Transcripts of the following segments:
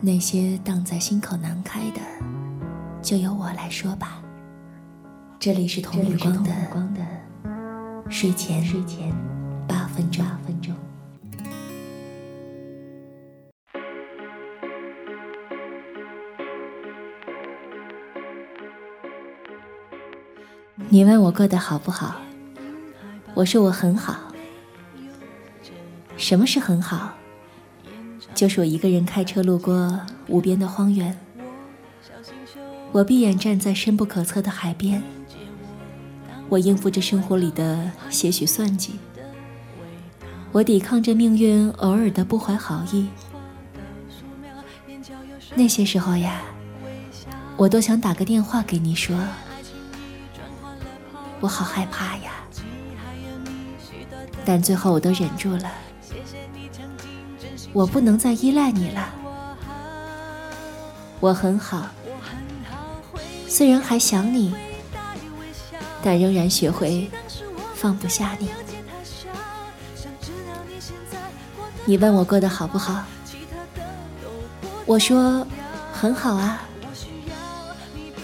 那些荡在心口难开的，就由我来说吧。这里是童日光的睡前睡前八分钟。你问我过得好不好？我说我很好。什么是很好？就是我一个人开车路过无边的荒原，我闭眼站在深不可测的海边，我应付着生活里的些许算计，我抵抗着命运偶尔的不怀好意。那些时候呀，我都想打个电话给你说，我好害怕呀，但最后我都忍住了。我不能再依赖你了，我很好，虽然还想你，但仍然学会放不下你。你问我过得好不好，我说很好啊，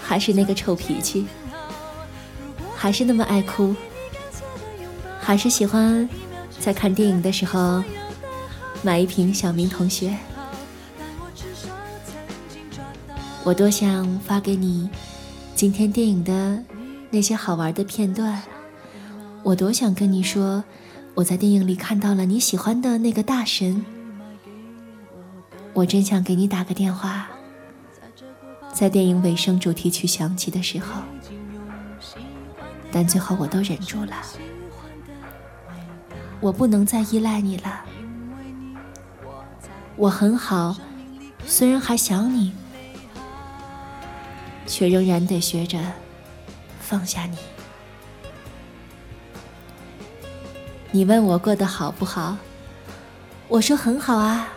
还是那个臭脾气，还是那么爱哭，还是喜欢在看电影的时候。买一瓶小明同学，我多想发给你今天电影的那些好玩的片段。我多想跟你说，我在电影里看到了你喜欢的那个大神。我真想给你打个电话，在电影尾声主题曲响起的时候，但最后我都忍住了。我不能再依赖你了。我很好，虽然还想你，却仍然得学着放下你。你问我过得好不好，我说很好啊。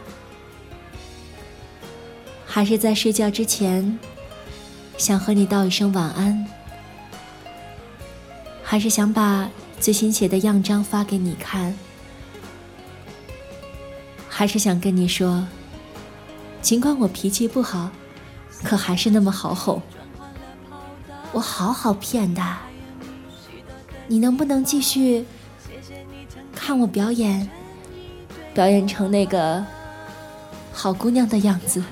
还是在睡觉之前，想和你道一声晚安。还是想把最新写的样章发给你看。还是想跟你说，尽管我脾气不好，可还是那么好哄。我好好骗的，你能不能继续看我表演，表演成那个好姑娘的样子？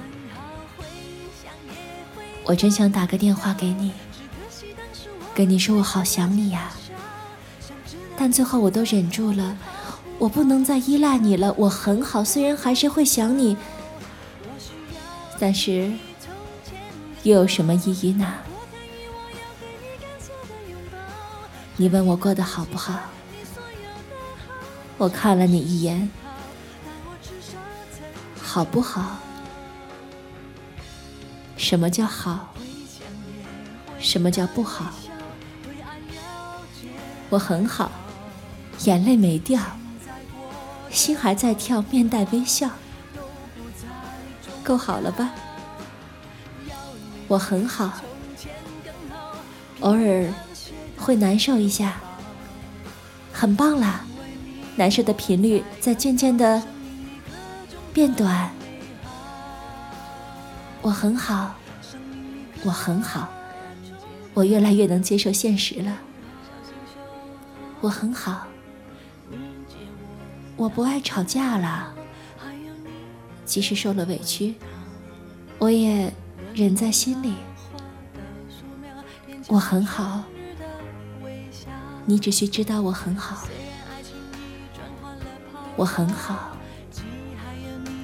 我真想打个电话给你，跟你说我好想你呀，但最后我都忍住了。我不能再依赖你了，我很好，虽然还是会想你，但是又有什么意义呢？你问我过得好不好？我看了你一眼，好不好？什么叫好？什么叫不好？我很好，眼泪没掉。心还在跳，面带微笑，够好了吧？我很好，偶尔会难受一下，很棒啦。难受的频率在渐渐的变短。我很好，我很好，我越来越能接受现实了。我很好。我不爱吵架了，即使受了委屈，我也忍在心里。我很好，你只需知道我很好。我很好，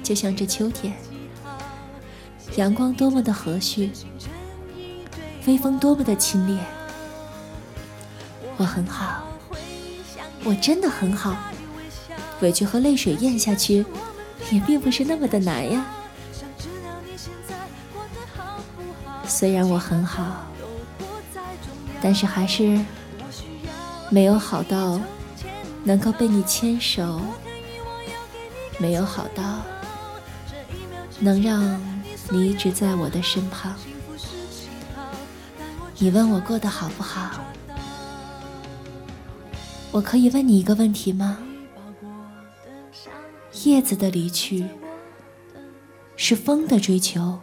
就像这秋天，阳光多么的和煦，微风多么的清冽。我很好，我真的很好。委屈和泪水咽下去，也并不是那么的难呀。虽然我很好，但是还是没有好到能够被你牵手，没有好到能让你一直在我的身旁。你问我过得好不好？我可以问你一个问题吗？叶子的离去，是风的追求，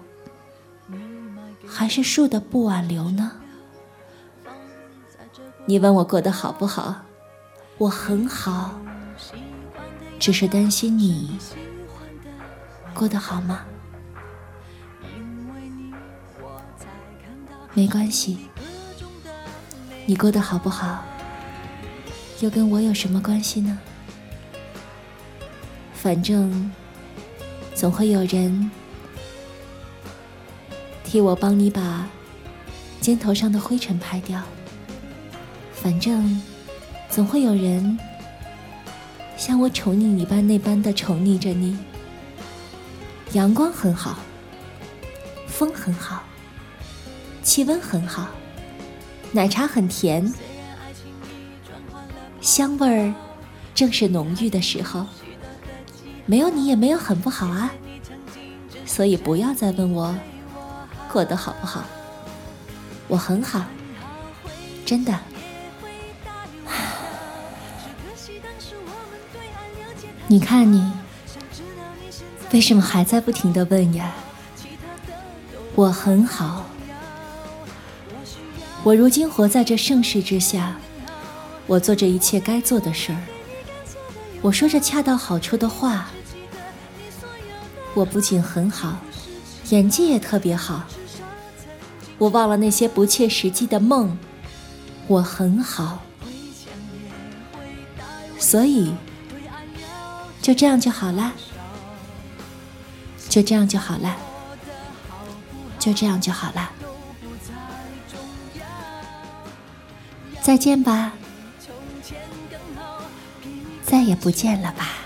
还是树的不挽留呢？你问我过得好不好？我很好，只是担心你过得好吗？没关系，你过得好不好，又跟我有什么关系呢？反正总会有人替我帮你把肩头上的灰尘拍掉。反正总会有人像我宠溺你般那般的宠溺着你。阳光很好，风很好。气温很好，奶茶很甜，香味儿正是浓郁的时候。没有你也没有很不好啊，所以不要再问我过得好不好。我很好，真的。你看你，为什么还在不停的问呀？我很好。我如今活在这盛世之下，我做着一切该做的事儿，我说着恰到好处的话。我不仅很好，演技也特别好。我忘了那些不切实际的梦，我很好，所以就这样就好啦，就这样就好啦，就这样就好啦。再见吧，再也不见了吧。